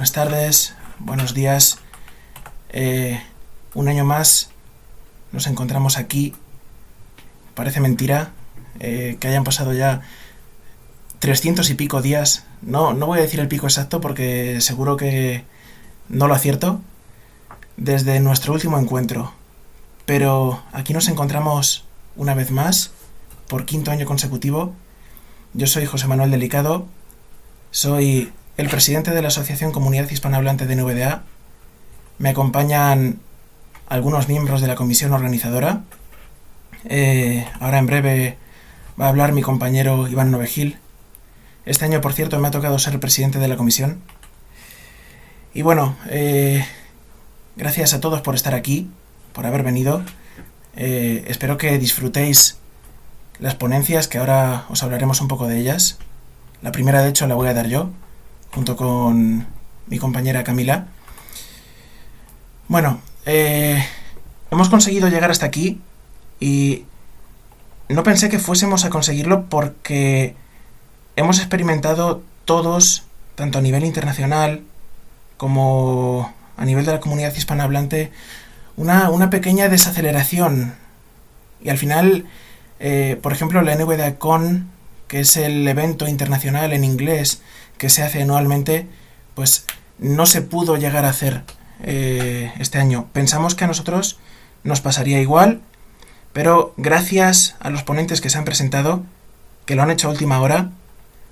Buenas tardes, buenos días. Eh, un año más nos encontramos aquí. Parece mentira eh, que hayan pasado ya 300 y pico días. No, no voy a decir el pico exacto porque seguro que no lo acierto. Desde nuestro último encuentro. Pero aquí nos encontramos una vez más, por quinto año consecutivo. Yo soy José Manuel Delicado. Soy el presidente de la Asociación Comunidad Hispanohablante de NVDA. Me acompañan algunos miembros de la comisión organizadora. Eh, ahora en breve va a hablar mi compañero Iván Novegil. Este año, por cierto, me ha tocado ser presidente de la comisión. Y bueno, eh, gracias a todos por estar aquí, por haber venido. Eh, espero que disfrutéis las ponencias, que ahora os hablaremos un poco de ellas. La primera, de hecho, la voy a dar yo junto con mi compañera Camila. Bueno, eh, hemos conseguido llegar hasta aquí y no pensé que fuésemos a conseguirlo porque hemos experimentado todos, tanto a nivel internacional como a nivel de la comunidad hispanohablante, una, una pequeña desaceleración. Y al final, eh, por ejemplo, la NVDACON, que es el evento internacional en inglés que se hace anualmente, pues no se pudo llegar a hacer eh, este año. Pensamos que a nosotros nos pasaría igual, pero gracias a los ponentes que se han presentado, que lo han hecho a última hora,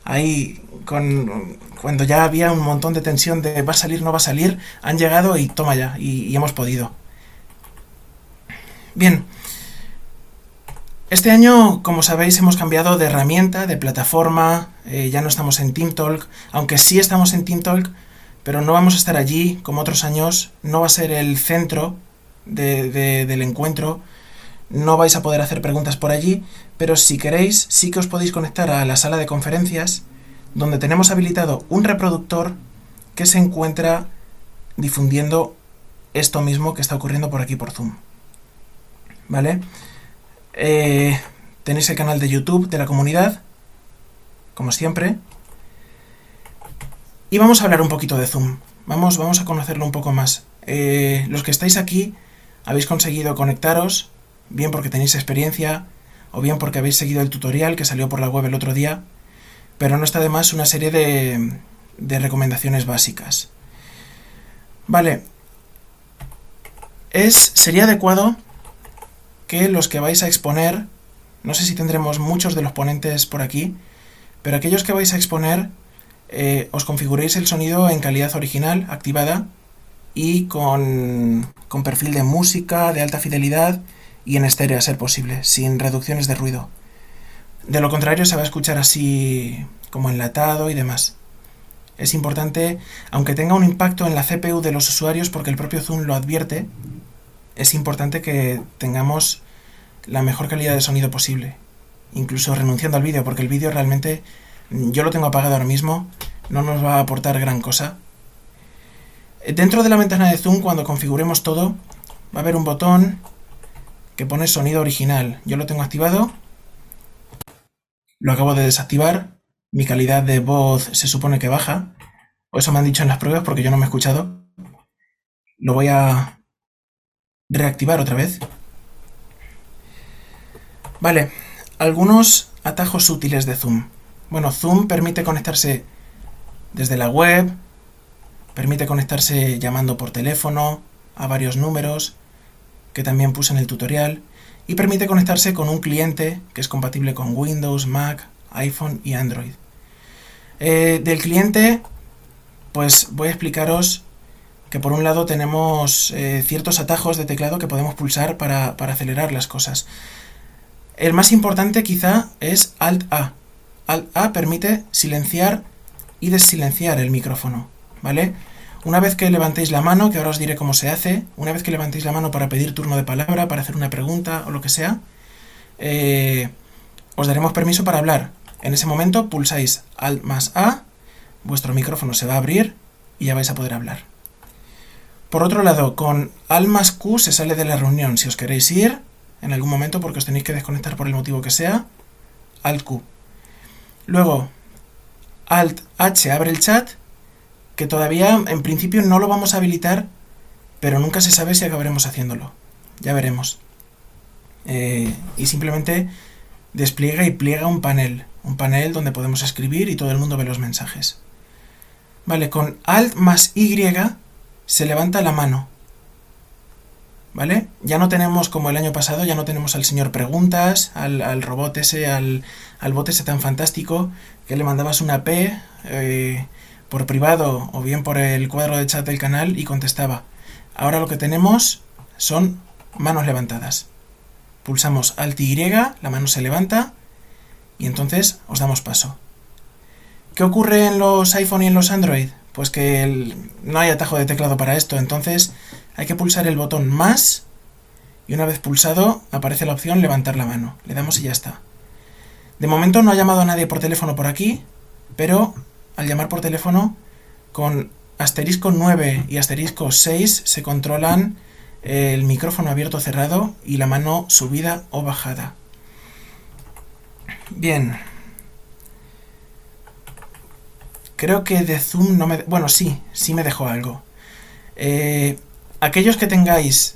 ahí con, cuando ya había un montón de tensión de va a salir, no va a salir, han llegado y toma ya, y, hemos podido. Bien, este año, como sabéis, hemos cambiado de herramienta, de plataforma, eh, ya no estamos en TeamTalk, aunque sí estamos en TeamTalk, pero no vamos a estar allí como otros años, no va a ser el centro del encuentro, no vais a poder hacer preguntas por allí, pero si queréis, sí que os podéis conectar a la sala de conferencias, donde tenemos habilitado un reproductor que se encuentra difundiendo esto mismo que está ocurriendo por aquí por Zoom. ¿Vale? Eh, tenéis el canal de YouTube de la comunidad, como siempre. Y vamos a hablar un poquito de Zoom. Vamos, vamos a conocerlo un poco más. Eh, los que estáis aquí habéis conseguido conectaros, bien porque tenéis experiencia, o bien porque habéis seguido el tutorial que salió por la web el otro día, pero no está de más una serie de, de recomendaciones básicas. Vale. Es, sería adecuado que los que vais a exponer, no sé si tendremos muchos de los ponentes por aquí, pero aquellos que vais a exponer, eh, os configuréis el sonido en calidad original, activada, y con, con perfil de música, de alta fidelidad y en estéreo a ser posible, sin reducciones de ruido. De lo contrario se va a escuchar así como enlatado y demás. Es importante, aunque tenga un impacto en la CPU de los usuarios porque el propio Zoom lo advierte, es importante que tengamos la mejor calidad de sonido posible. Incluso renunciando al vídeo, porque el vídeo realmente yo lo tengo apagado ahora mismo, no nos va a aportar gran cosa. Dentro de la ventana de Zoom, cuando configuremos todo, va a haber un botón que pone sonido original. Yo lo tengo activado. Lo acabo de desactivar. Mi calidad de voz se supone que baja. O eso me han dicho en las pruebas porque yo no me he escuchado. Lo voy a reactivar otra vez. Vale, algunos atajos útiles de Zoom. Bueno, Zoom permite conectarse desde la web, permite conectarse llamando por teléfono a varios números, que también puse en el tutorial, y permite conectarse con un cliente que es compatible con Windows, Mac, iPhone y Android. Eh, del cliente, pues voy a explicaros que por un lado tenemos eh, ciertos atajos de teclado que podemos pulsar para, acelerar las cosas. El más importante quizá es Alt A. Alt A permite silenciar y desilenciar el micrófono, ¿vale? Una vez que levantéis la mano, que ahora os diré cómo se hace, una vez que levantéis la mano para pedir turno de palabra, para hacer una pregunta o lo que sea, eh, os daremos permiso para hablar. En ese momento pulsáis Alt más A, vuestro micrófono se va a abrir y ya vais a poder hablar. Por otro lado, con Alt más Q se sale de la reunión. Si os queréis ir en algún momento porque os tenéis que desconectar por el motivo que sea, Alt Q. Luego, Alt H abre el chat que todavía en principio no lo vamos a habilitar, pero nunca se sabe si acabaremos haciéndolo. Ya veremos. Eh, y simplemente despliega y pliega un panel, un panel donde podemos escribir y todo el mundo ve los mensajes. Vale, con Alt más Y se levanta la mano. ¿Vale? Ya no tenemos, como el año pasado, ya no tenemos al señor preguntas, al, robot ese, al, al, bot ese tan fantástico, que le mandabas una P eh, por privado o bien por el cuadro de chat del canal y contestaba. Ahora lo que tenemos son manos levantadas. Pulsamos Alt y, la mano se levanta y entonces os damos paso. ¿Qué ocurre en los iPhone y en los Android? Pues que no hay atajo de teclado para esto, entonces hay que pulsar el botón más y una vez pulsado aparece la opción levantar la mano. Le damos y ya está. De momento no ha llamado a nadie por teléfono por aquí, pero al llamar por teléfono con asterisco 9 y asterisco 6 se controlan el micrófono abierto o cerrado y la mano subida o bajada. Bien. Creo que de Zoom no me... Bueno, sí, sí me dejó algo. Eh, aquellos que tengáis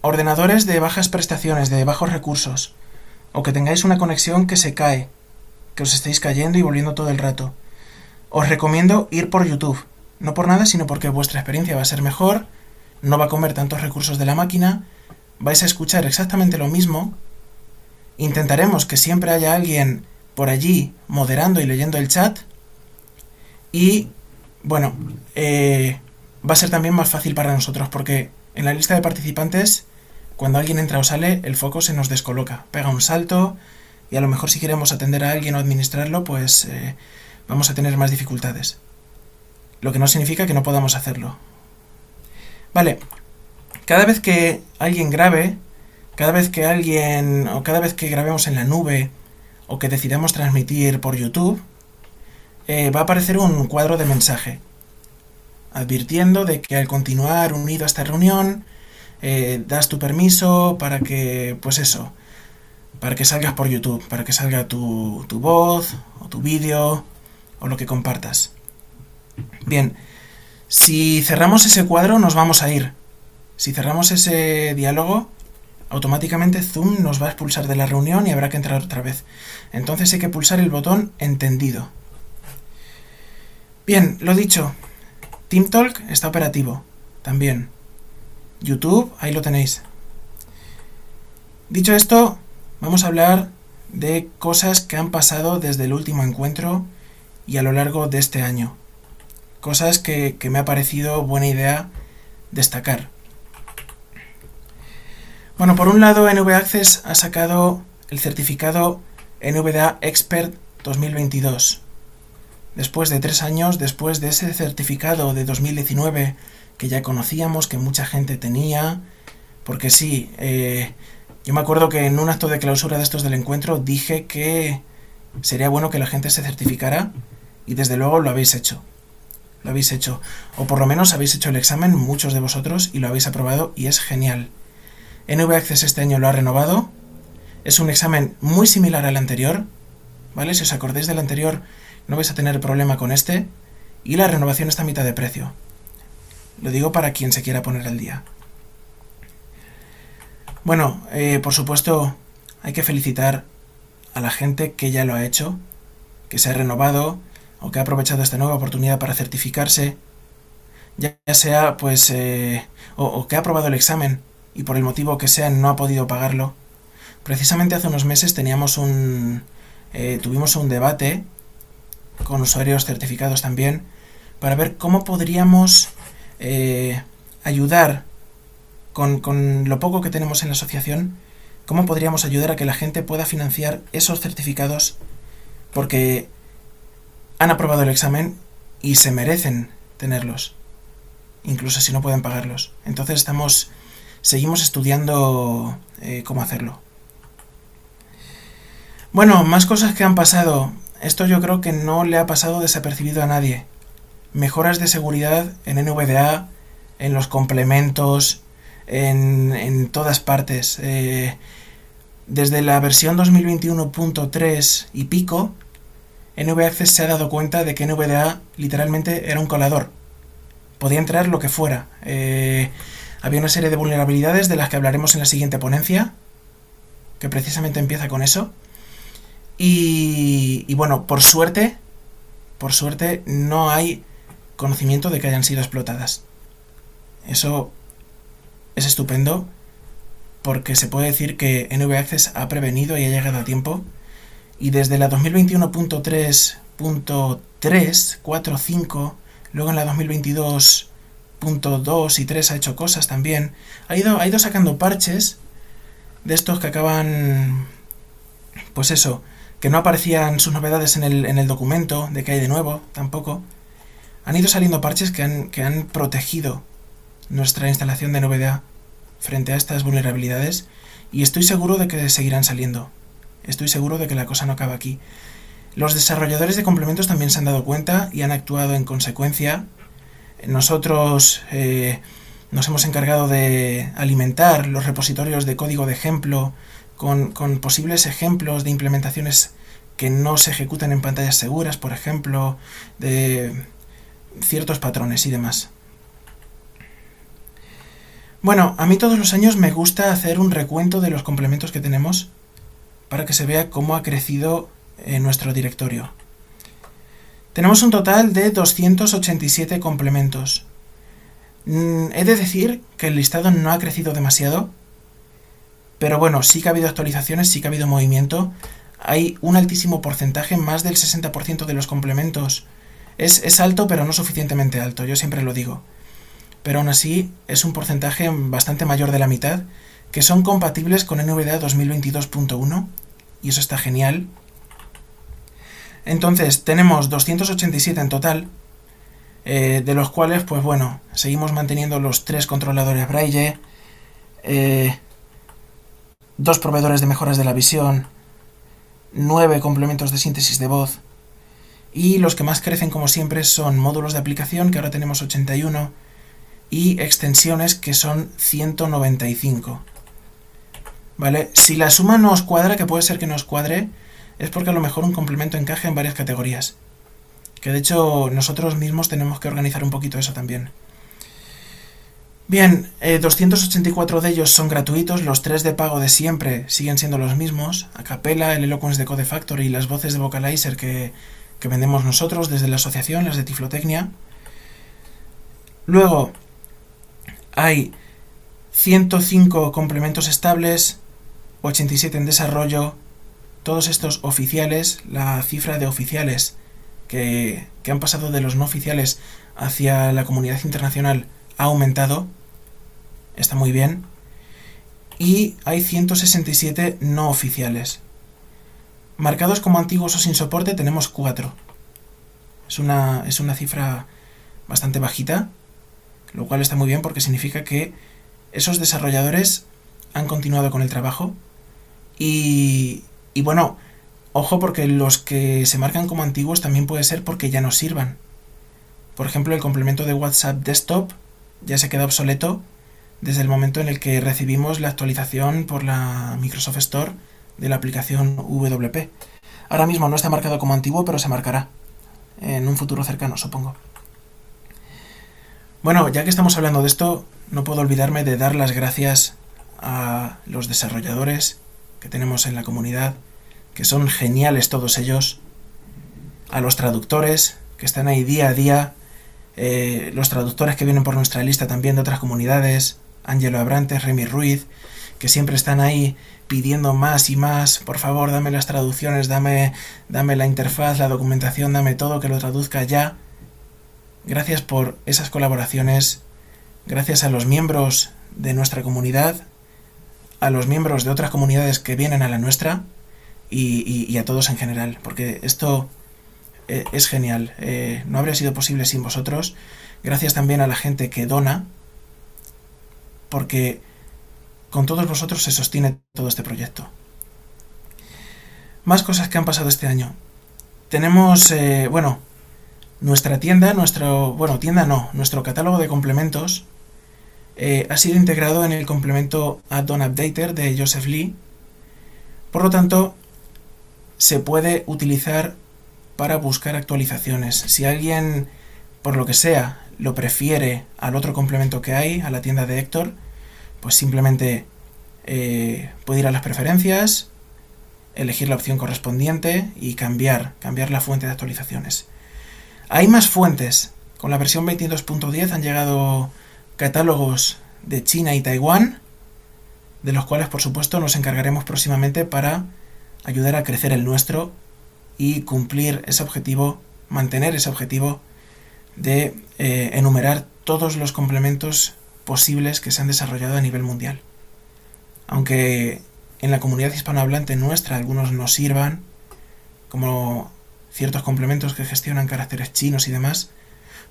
ordenadores de bajas prestaciones, de bajos recursos, o que tengáis una conexión que se cae, que os estéis cayendo y volviendo todo el rato, os recomiendo ir por YouTube. No por nada, sino porque vuestra experiencia va a ser mejor, no va a comer tantos recursos de la máquina, vais a escuchar exactamente lo mismo. Intentaremos que siempre haya alguien por allí moderando y leyendo el chat. Y bueno, eh, va a ser también más fácil para nosotros porque en la lista de participantes, cuando alguien entra o sale, el foco se nos descoloca, pega un salto y a lo mejor si queremos atender a alguien o administrarlo, pues eh, vamos a tener más dificultades. Lo que no significa que no podamos hacerlo. Vale, cada vez que alguien grabe, cada vez que alguien, o cada vez que grabemos en la nube, o que decidamos transmitir por YouTube, eh, va a aparecer un cuadro de mensaje, advirtiendo de que al continuar unido a esta reunión, eh, das tu permiso para que, pues eso, para que salgas por YouTube, para que salga tu, tu voz, o tu vídeo, o lo que compartas. Bien, si cerramos ese cuadro nos vamos a ir. Si cerramos ese diálogo, automáticamente Zoom nos va a expulsar de la reunión y habrá que entrar otra vez. Entonces hay que pulsar el botón entendido. Bien, lo dicho, TeamTalk está operativo, también. YouTube, ahí lo tenéis. Dicho esto, vamos a hablar de cosas que han pasado desde el último encuentro y a lo largo de este año cosas que, me ha parecido buena idea destacar. Bueno, por un lado, NV Access ha sacado el certificado NVDA Expert 2022. Después de tres años, después de ese certificado de 2019 que ya conocíamos, que mucha gente tenía, porque sí, eh, yo me acuerdo que en un acto de clausura de estos del encuentro dije que sería bueno que la gente se certificara y desde luego lo habéis hecho lo habéis hecho. O por lo menos habéis hecho el examen, muchos de vosotros, y lo habéis aprobado y es genial. NV Access este año lo ha renovado. Es un examen muy similar al anterior. ¿Vale? Si os acordáis del anterior, no vais a tener problema con este. Y la renovación está a mitad de precio. Lo digo para quien se quiera poner al día. Bueno, eh, por supuesto, hay que felicitar a la gente que ya lo ha hecho, que se ha renovado, o que ha aprovechado esta nueva oportunidad para certificarse, ya sea pues eh, o, que ha aprobado el examen y por el motivo que sea no ha podido pagarlo. Precisamente hace unos meses teníamos un eh, tuvimos un debate con usuarios certificados también para ver cómo podríamos eh, ayudar con, con lo poco que tenemos en la asociación, cómo podríamos ayudar a que la gente pueda financiar esos certificados porque han aprobado el examen y se merecen tenerlos, incluso si no pueden pagarlos. Entonces estamos, seguimos estudiando eh, cómo hacerlo. Bueno, más cosas que han pasado. Esto yo creo que no le ha pasado desapercibido a nadie. Mejoras de seguridad en NVDA, en los complementos, en, en todas partes. Eh, desde la versión 2021.3 y pico, NV Access se ha dado cuenta de que NVDA literalmente era un colador. Podía entrar lo que fuera. Eh, había una serie de vulnerabilidades de las que hablaremos en la siguiente ponencia, que precisamente empieza con eso. Y, y bueno, por suerte, por suerte no hay conocimiento de que hayan sido explotadas. Eso es estupendo porque se puede decir que NV Access ha prevenido y ha llegado a tiempo y desde la 2021.3.3, luego en la 2022.2 y 3 ha hecho cosas también. Ha ido, ha ido sacando parches de estos que acaban, pues eso, que no aparecían sus novedades en el, en el documento, de que hay de nuevo, tampoco. Han ido saliendo parches que han, que han protegido nuestra instalación de novedad frente a estas vulnerabilidades y estoy seguro de que seguirán saliendo. Estoy seguro de que la cosa no acaba aquí. Los desarrolladores de complementos también se han dado cuenta y han actuado en consecuencia. Nosotros eh, nos hemos encargado de alimentar los repositorios de código de ejemplo con, posibles ejemplos de implementaciones que no se ejecutan en pantallas seguras, por ejemplo, de ciertos patrones y demás. Bueno, a mí todos los años me gusta hacer un recuento de los complementos que tenemos para que se vea cómo ha crecido eh, nuestro directorio. Tenemos un total de 287 complementos. Mm, he de decir que el listado no ha crecido demasiado, pero bueno, sí que ha habido actualizaciones, sí que ha habido movimiento. Hay un altísimo porcentaje, más del 60% de los complementos. Es, es alto, pero no suficientemente alto, yo siempre lo digo. Pero aún así es un porcentaje bastante mayor de la mitad que son compatibles con NVDA 2022.1 y eso está genial. Entonces tenemos 287 en total, eh, de los cuales, pues bueno, seguimos manteniendo los tres controladores Braille, eh, dos proveedores de mejoras de la visión, nueve complementos de síntesis de voz, y los que más crecen como siempre son módulos de aplicación, que ahora tenemos 81, y extensiones que son 195. ¿Vale? Si la suma no os cuadra, que puede ser que no os cuadre, es porque a lo mejor un complemento encaje en varias categorías. Que de hecho nosotros mismos tenemos que organizar un poquito eso también. Bien, 284 eh, de ellos son gratuitos, los tres de pago de siempre siguen siendo los mismos, Acapella, el Eloquence de Code Factory y las voces de Vocalizer que, que vendemos nosotros desde la asociación, las de Tiflotecnia. Luego, hay 105 complementos estables, 87 en desarrollo, todos estos oficiales, la cifra de oficiales que, han pasado de los no oficiales hacia la comunidad internacional ha aumentado, está muy bien, y hay 167 no oficiales. Marcados como antiguos o sin soporte tenemos 4. Es una, es una cifra bastante bajita, lo cual está muy bien porque significa que esos desarrolladores han continuado con el trabajo y, y bueno, ojo porque los que se marcan como antiguos también puede ser porque ya no sirvan. Por ejemplo, el complemento de WhatsApp Desktop ya se queda obsoleto desde el momento en el que recibimos la actualización por la Microsoft Store de la aplicación WP. Ahora mismo no está marcado como antiguo, pero se marcará en un futuro cercano, supongo. Bueno, ya que estamos hablando de esto, no puedo olvidarme de dar las gracias a los desarrolladores que tenemos en la comunidad, que son geniales todos ellos, a los traductores que están ahí día a día, eh, los traductores que vienen por nuestra lista también de otras comunidades, Ángelo Abrantes, Remy Ruiz, que siempre están ahí pidiendo más y más, por favor dame las traducciones, dame, dame la interfaz, la documentación, dame todo, que lo traduzca ya. Gracias por esas colaboraciones, gracias a los miembros de nuestra comunidad, a los miembros de otras comunidades que vienen a la nuestra y, a todos en general, porque esto eh, es genial. Eh, no habría sido posible sin vosotros. Gracias también a la gente que dona, porque con todos vosotros se sostiene todo este proyecto. Más cosas que han pasado este año. Tenemos, eh, bueno, nuestra tienda, nuestro, bueno, tienda no, nuestro catálogo de complementos eh, ha sido integrado en el complemento Add-on Updater de Joseph Lee. Por lo tanto, se puede utilizar para buscar actualizaciones. Si alguien, por lo que sea, lo prefiere al otro complemento que hay, a la tienda de Héctor, pues simplemente eh, puede ir a las preferencias, elegir la opción correspondiente y cambiar, cambiar la fuente de actualizaciones. Hay más fuentes. Con la versión 22.10 han llegado catálogos de China y Taiwán, de los cuales por supuesto nos encargaremos próximamente para ayudar a crecer el nuestro y cumplir ese objetivo, mantener ese objetivo de eh, enumerar todos los complementos posibles que se han desarrollado a nivel mundial. Aunque en la comunidad hispanohablante nuestra algunos nos sirvan, como ciertos complementos que gestionan caracteres chinos y demás,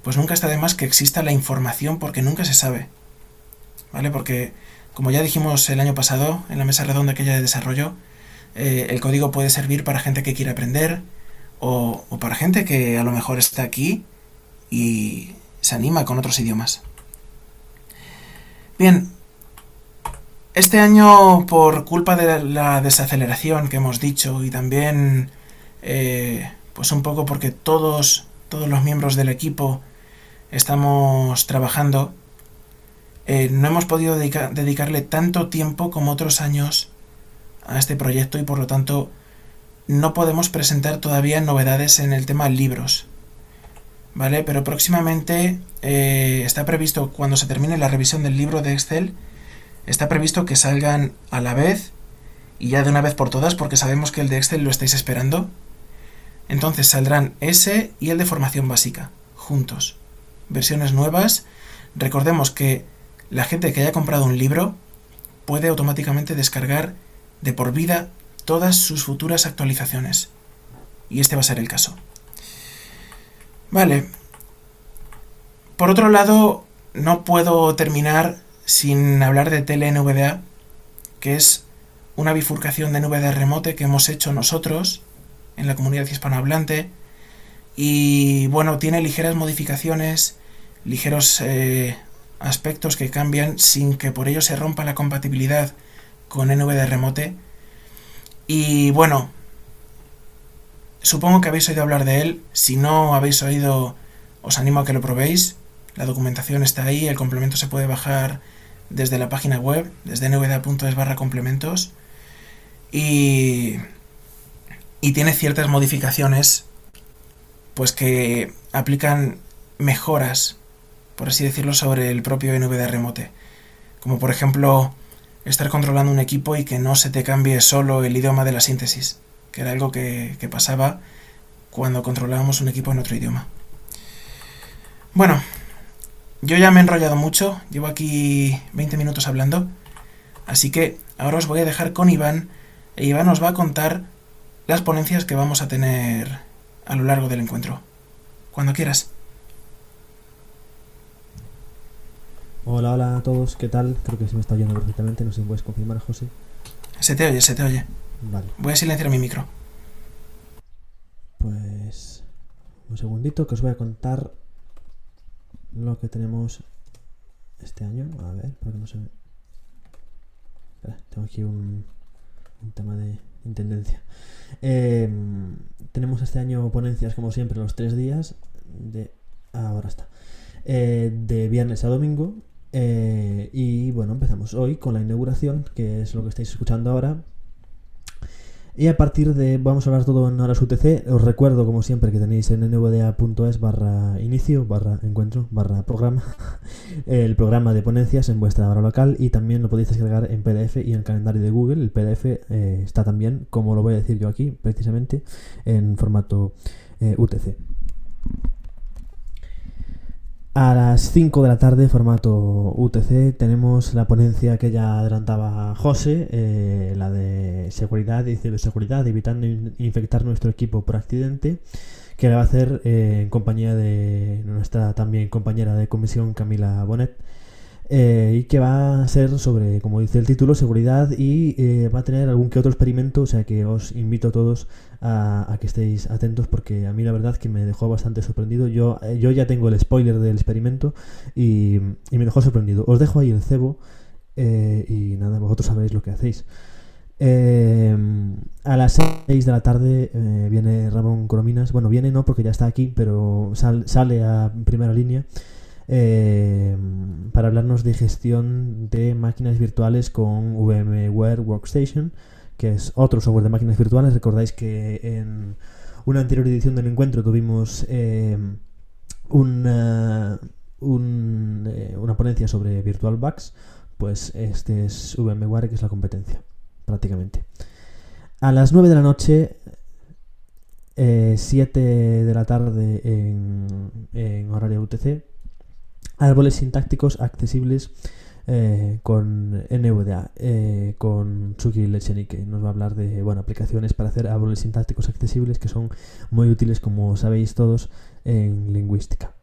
pues nunca está de más que exista la información porque nunca se sabe. ¿Vale? Porque, como ya dijimos el año pasado en la mesa redonda aquella de desarrollo, eh, el código puede servir para gente que quiere aprender o para gente que a lo mejor está aquí y se anima con otros idiomas. Bien, este año por culpa de la desaceleración que hemos dicho y también eh, pues un poco porque todos, todos los miembros del equipo estamos trabajando, eh, no hemos podido dedicarle tanto tiempo como otros años a este proyecto y por lo tanto no podemos presentar todavía novedades en el tema libros. ¿Vale? Pero próximamente eh, está previsto, cuando se termine la revisión del libro de Excel, está previsto que salgan a la vez y ya de una vez por todas, porque sabemos que el de Excel lo estáis esperando. Entonces saldrán ese y el de formación básica, juntos. Versiones nuevas. Recordemos que la gente que haya comprado un libro puede automáticamente descargar de por vida todas sus futuras actualizaciones. Y este va a ser el caso. Vale. Por otro lado, no puedo terminar sin hablar de TLNVDA, que es una bifurcación de NVDA remote que hemos hecho nosotros en la comunidad hispanohablante. Y bueno, tiene ligeras modificaciones, ligeros eh, aspectos que cambian sin que por ello se rompa la compatibilidad con NVDA remote. Y bueno, supongo que habéis oído hablar de él. Si no habéis oído, os animo a que lo probéis. La documentación está ahí, el complemento se puede bajar desde la página web, desde nvda.es barra complementos. Y, tiene ciertas modificaciones pues que aplican mejoras, por así decirlo, sobre el propio NVDA Remote. Como por ejemplo estar controlando un equipo y que no se te cambie solo el idioma de la síntesis, que era algo que, pasaba cuando controlábamos un equipo en otro idioma. Bueno, yo ya me he enrollado mucho, llevo aquí 20 minutos hablando, así que ahora os voy a dejar con Iván, e Iván nos va a contar las ponencias que vamos a tener a lo largo del encuentro. Cuando quieras. Hola, hola a todos, ¿qué tal? Creo que se me está oyendo perfectamente, no sé si puedes confirmar, José. Se te oye, se te oye. Vale. Voy a silenciar mi micro. Pues un segundito que os voy a contar lo que tenemos este año. A ver, porque no se. Espera, tengo aquí un, un tema de intendencia. Eh, tenemos este año ponencias, como siempre, los tres días de... ahora está. Eh, de viernes a domingo eh, y bueno, empezamos hoy con la inauguración, que es lo que estáis escuchando ahora. Y a partir de, vamos a hablar todo en horas UTC, os recuerdo como siempre que tenéis en nvda.es barra inicio, barra encuentro, barra programa, el programa de ponencias en vuestra hora local y también lo podéis descargar en PDF y en el calendario de Google. El PDF eh, está también, como lo voy a decir yo aquí, precisamente, en formato eh, UTC. A las 5 de la tarde, formato UTC, tenemos la ponencia que ya adelantaba José, eh, la de seguridad y ciberseguridad, evitando infectar nuestro equipo por accidente, que la va a hacer eh, en compañía de nuestra también compañera de comisión Camila Bonet. Eh, y que va a ser sobre, como dice el título, seguridad y eh, va a tener algún que otro experimento, o sea que os invito a todos a, que estéis atentos porque a mí la verdad que me dejó bastante sorprendido. Yo, eh, yo ya tengo el spoiler del experimento y, me dejó sorprendido. Os dejo ahí el cebo y nada, vosotros sabéis lo que hacéis. Eh, a las 6 de la tarde viene Ramón Corominas. Bueno, viene no porque ya está aquí, pero sal- sale a primera línea eh, para hablarnos de gestión de máquinas virtuales con VMware Workstation, que es otro software de máquinas virtuales. Recordáis que en una anterior edición del encuentro tuvimos eh, una, un, eh, una ponencia sobre VirtualBox. Pues este es VMware, que es la competencia prácticamente. A las 9 de la noche, 7 de la tarde en, en horario UTC, árboles sintácticos accesibles eh, con NVDA, eh, con Suki Lechenike. Nos va a hablar de bueno, aplicaciones para hacer árboles sintácticos accesibles que son muy útiles, como sabéis todos, en lingüística.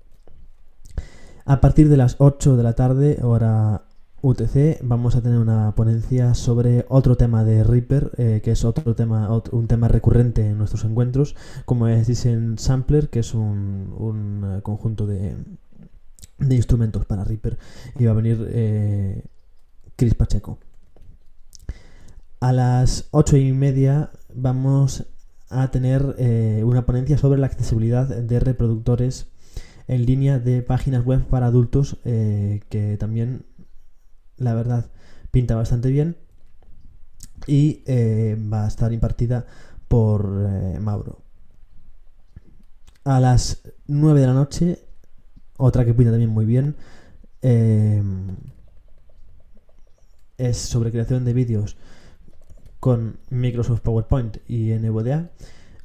A partir de las 8 de la tarde, hora UTC vamos a tener una ponencia sobre otro tema de Reaper, eh, que es otro tema, un tema recurrente en nuestros encuentros, como es Design Sampler, que es un, un, conjunto de, de instrumentos para Reaper, y va a venir eh, Chris Pacheco. A las ocho y media vamos a tener eh, una ponencia sobre la accesibilidad de reproductores en línea de páginas web para adultos, eh, que también la verdad pinta bastante bien y eh, va a estar impartida por Mauro. A las 9 de la noche, otra que pinta también muy bien, eh, es sobre creación de vídeos con Microsoft PowerPoint y NVDA.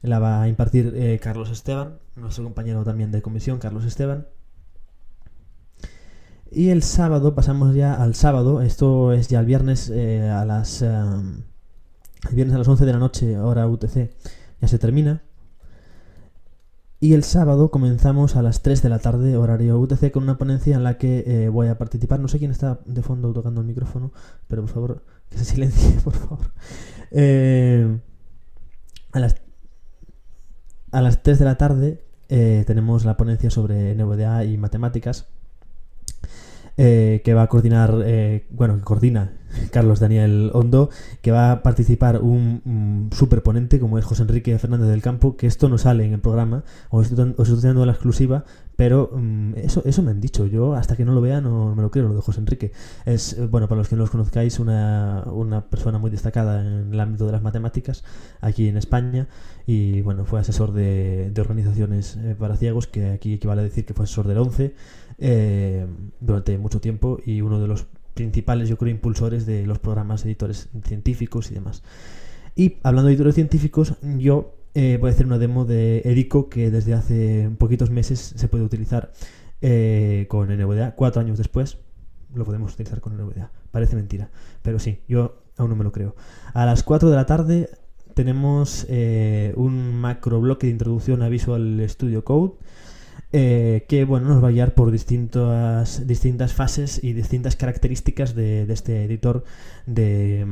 La va a impartir eh, Carlos Esteban, nuestro compañero también de comisión, Carlos Esteban. Y el sábado, pasamos ya al sábado, esto es ya el viernes eh, a las... eh, el viernes a las 11 de la noche, hora UTC, ya se termina. Y el sábado comenzamos a las 3 de la tarde, horario UTC, con una ponencia en la que eh, voy a participar. No sé quién está de fondo tocando el micrófono, pero por favor, que se silencie, por favor. Eh, a, las, a las 3 de la tarde eh, tenemos la ponencia sobre NVDA y matemáticas eh, que va a coordinar, eh, bueno, coordina Carlos Daniel Hondo, que va a participar un, un superponente como es José Enrique Fernández del Campo, que esto no sale en el programa, os estoy, dando la exclusiva, pero mm, eso, eso me han dicho, yo hasta que no lo vea no me lo creo, lo de José Enrique. Es, eh, bueno, para los que no los conozcáis, una, una persona muy destacada en el ámbito de las matemáticas aquí en España y bueno, fue asesor de, de organizaciones eh, para ciegos, que aquí equivale a decir que fue asesor del 11 eh, durante mucho tiempo y uno de los principales, yo creo, impulsores de los programas editores científicos y demás. Y hablando de editores científicos, yo eh, voy a hacer una demo de Edico que desde hace poquitos meses se puede utilizar eh, con NVDA. Cuatro años después lo podemos utilizar con NVDA. Parece mentira, pero sí, yo aún no me lo creo. A las 4 de la tarde tenemos un macro bloque de introducción a Visual Studio Code eh, que bueno, nos va a guiar por distintas, distintas fases y distintas características de, este editor de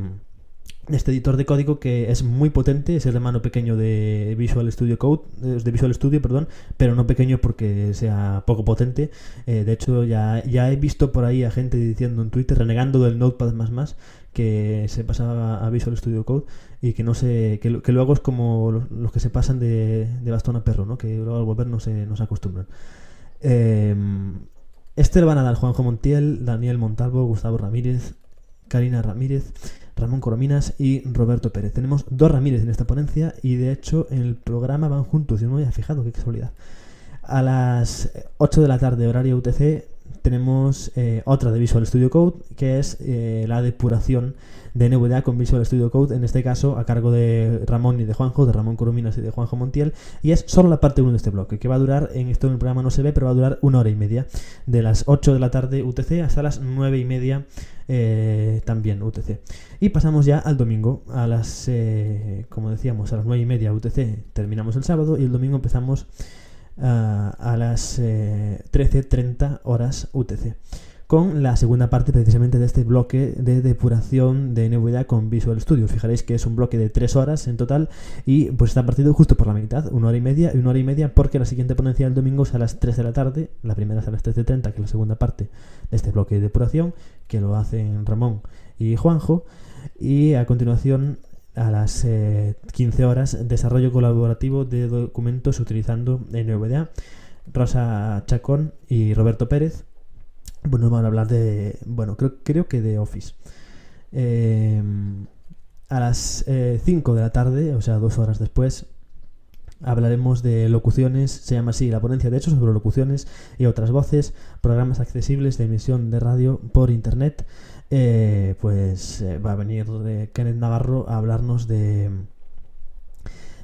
este editor de código que es muy potente, es el hermano pequeño de Visual Studio Code, eh, de Visual Studio, perdón, pero no pequeño porque sea poco potente. Eh, de hecho, ya, ya he visto por ahí a gente diciendo en Twitter, renegando del Notepad que se pasaba a Visual Studio Code y que no se, que, que luego es como los, que se pasan de, de bastón a perro, ¿no? que luego al volver no se, no se acostumbran. Eh, este lo van a dar Juanjo Montiel, Daniel Montalvo, Gustavo Ramírez, Karina Ramírez, Ramón Corominas y Roberto Pérez. Tenemos dos Ramírez en esta ponencia y de hecho en el programa van juntos, yo no me había fijado, qué casualidad. A las 8 de la tarde, horario UTC, tenemos eh, otra de Visual Studio Code, que es eh, la depuración de NVDA con Visual Studio Code, en este caso a cargo de Ramón y de Juanjo, de Ramón Corominas y de Juanjo Montiel, y es solo la parte 1 de este bloque, que va a durar, en esto en el programa no se ve, pero va a durar una hora y media, de las 8 de la tarde UTC hasta las 9 y media eh, también UTC. Y pasamos ya al domingo, a las, eh, como decíamos, a las 9 y media UTC terminamos el sábado y el domingo empezamos ah, a las eh, 13.30 horas UTC con la segunda parte precisamente de este bloque de depuración de NVDA con Visual Studio. Fijaréis que es un bloque de 3 horas en total y pues está partido justo por la mitad, una hora y media y una hora y media porque la siguiente ponencia del domingo es a las 3 de la tarde, la primera es a las 13.30 que es la segunda parte de este bloque de depuración que lo hacen Ramón y Juanjo y a continuación a las 15 horas, desarrollo colaborativo de documentos utilizando NVDA. Rosa Chacón y Roberto Pérez bueno, nos van a hablar de, bueno, creo, creo que de Office. a las 5 de la tarde, o sea, dos horas después, Hablaremos de locuciones, se llama así la ponencia de hecho sobre locuciones y otras voces, programas accesibles de emisión de radio por internet. Eh, pues eh, va a venir Kenneth Navarro a hablarnos de,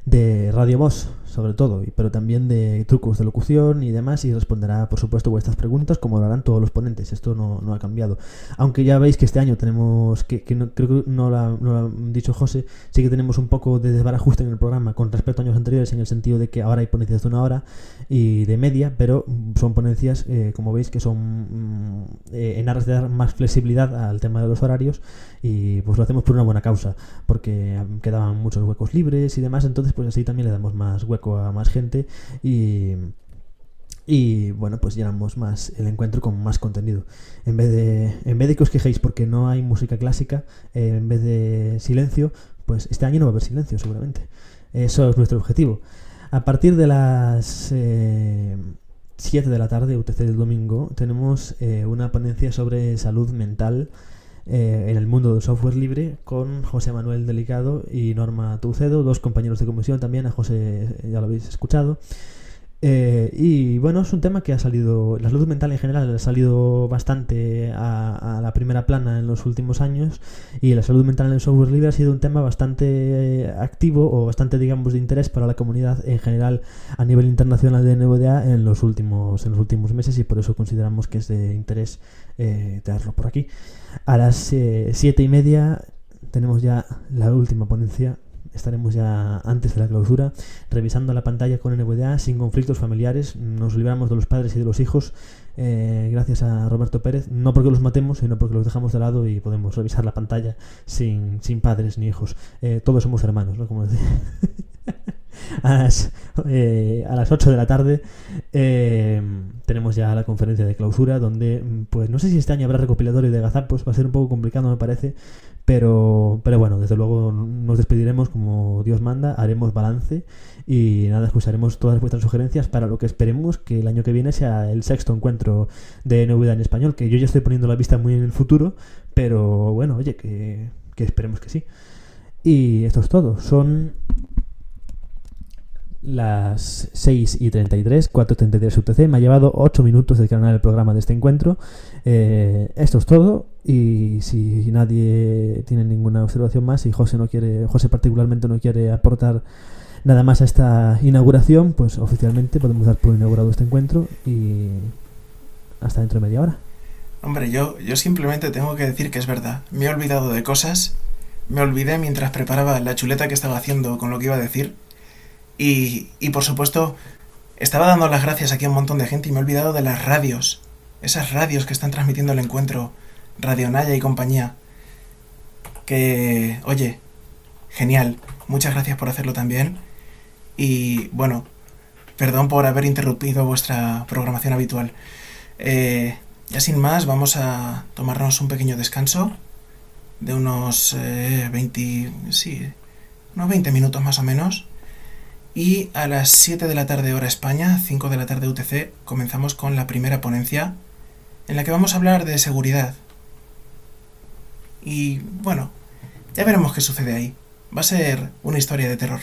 de Radio Voz, sobre todo, pero también de trucos de locución y demás, y responderá, por supuesto, vuestras preguntas, como lo harán todos los ponentes. Esto no, ha cambiado. Aunque ya veis que este año tenemos, que, creo que no lo, ha, dicho José, sí que tenemos un poco de desbarajuste en el programa con respecto a años anteriores, en el sentido de que ahora hay ponencias de una hora y de media, pero son ponencias, eh, como veis, que son mm, eh, en aras de dar más flexibilidad al tema de los horarios, y pues lo hacemos por una buena causa, porque quedaban muchos huecos libres y demás, entonces pues así también le damos más hueco a más gente y, y bueno, pues llenamos más el encuentro con más contenido. En vez de, en vez de que os quejéis porque no hay música clásica, eh, en vez de silencio, pues este año no va a haber silencio seguramente. Eso es nuestro objetivo. A partir de las 7 eh, de la tarde, UTC del domingo, tenemos eh, una ponencia sobre salud mental eh, en el mundo del software libre con José Manuel Delicado y Norma Tucedo, dos compañeros de comisión también, a José ya lo habéis escuchado. Eh, y bueno, es un tema que ha salido, la salud mental en general ha salido bastante a, la primera plana en los últimos años y la salud mental en el software libre ha sido un tema bastante eh, activo o bastante, digamos, de interés para la comunidad en general a nivel internacional de NVDA en los últimos, en los últimos meses y por eso consideramos que es de interés eh, por aquí. A las eh, siete y media tenemos ya la última ponencia estaremos ya antes de la clausura revisando la pantalla con NVDA sin conflictos familiares. Nos libramos de los padres y de los hijos eh, gracias a Roberto Pérez, no porque los matemos, sino porque los dejamos de lado y podemos revisar la pantalla sin, sin padres ni hijos. Eh, todos somos hermanos, ¿no? Como decía. a, las, eh, a las 8 de la tarde tenemos ya la conferencia de clausura donde, pues no sé si este año habrá recopilatorio de gazapos, va a ser un poco complicado me parece, pero, pero bueno, desde luego nos despediremos como Dios manda, haremos balance y nada, escucharemos todas vuestras sugerencias para lo que esperemos que el año que viene sea el sexto encuentro de novedad en español, que yo ya estoy poniendo la vista muy en el futuro, pero bueno, oye, que esperemos que sí. Y esto es todo. Son las 6 y 33, 4.33 UTC. Me ha llevado 8 minutos de canal el programa de este encuentro. Eh, esto es todo. Y si nadie tiene ninguna observación más y José no quiere, José particularmente no quiere aportar nada más a esta inauguración, pues oficialmente podemos dar por inaugurado este encuentro y hasta dentro de media hora. Hombre, yo, yo simplemente tengo que decir que es verdad. Me he olvidado de cosas. Me olvidé mientras preparaba la chuleta que estaba haciendo con lo que iba a decir y, y por supuesto, estaba dando las gracias aquí a un montón de gente y me he olvidado de las radios. Esas radios que están transmitiendo el encuentro. Radio Naya y compañía. Que, oye, genial. Muchas gracias por hacerlo también. Y bueno, perdón por haber interrumpido vuestra programación habitual. Eh, ya sin más, vamos a tomarnos un pequeño descanso de unos 20, eh, sí, unos 20 minutos más o menos. Y a las 7 de la tarde hora España, 5 de la tarde UTC, comenzamos con la primera ponencia en la que vamos a hablar de seguridad. Y bueno, ya veremos qué sucede ahí. Va a ser una historia de terror.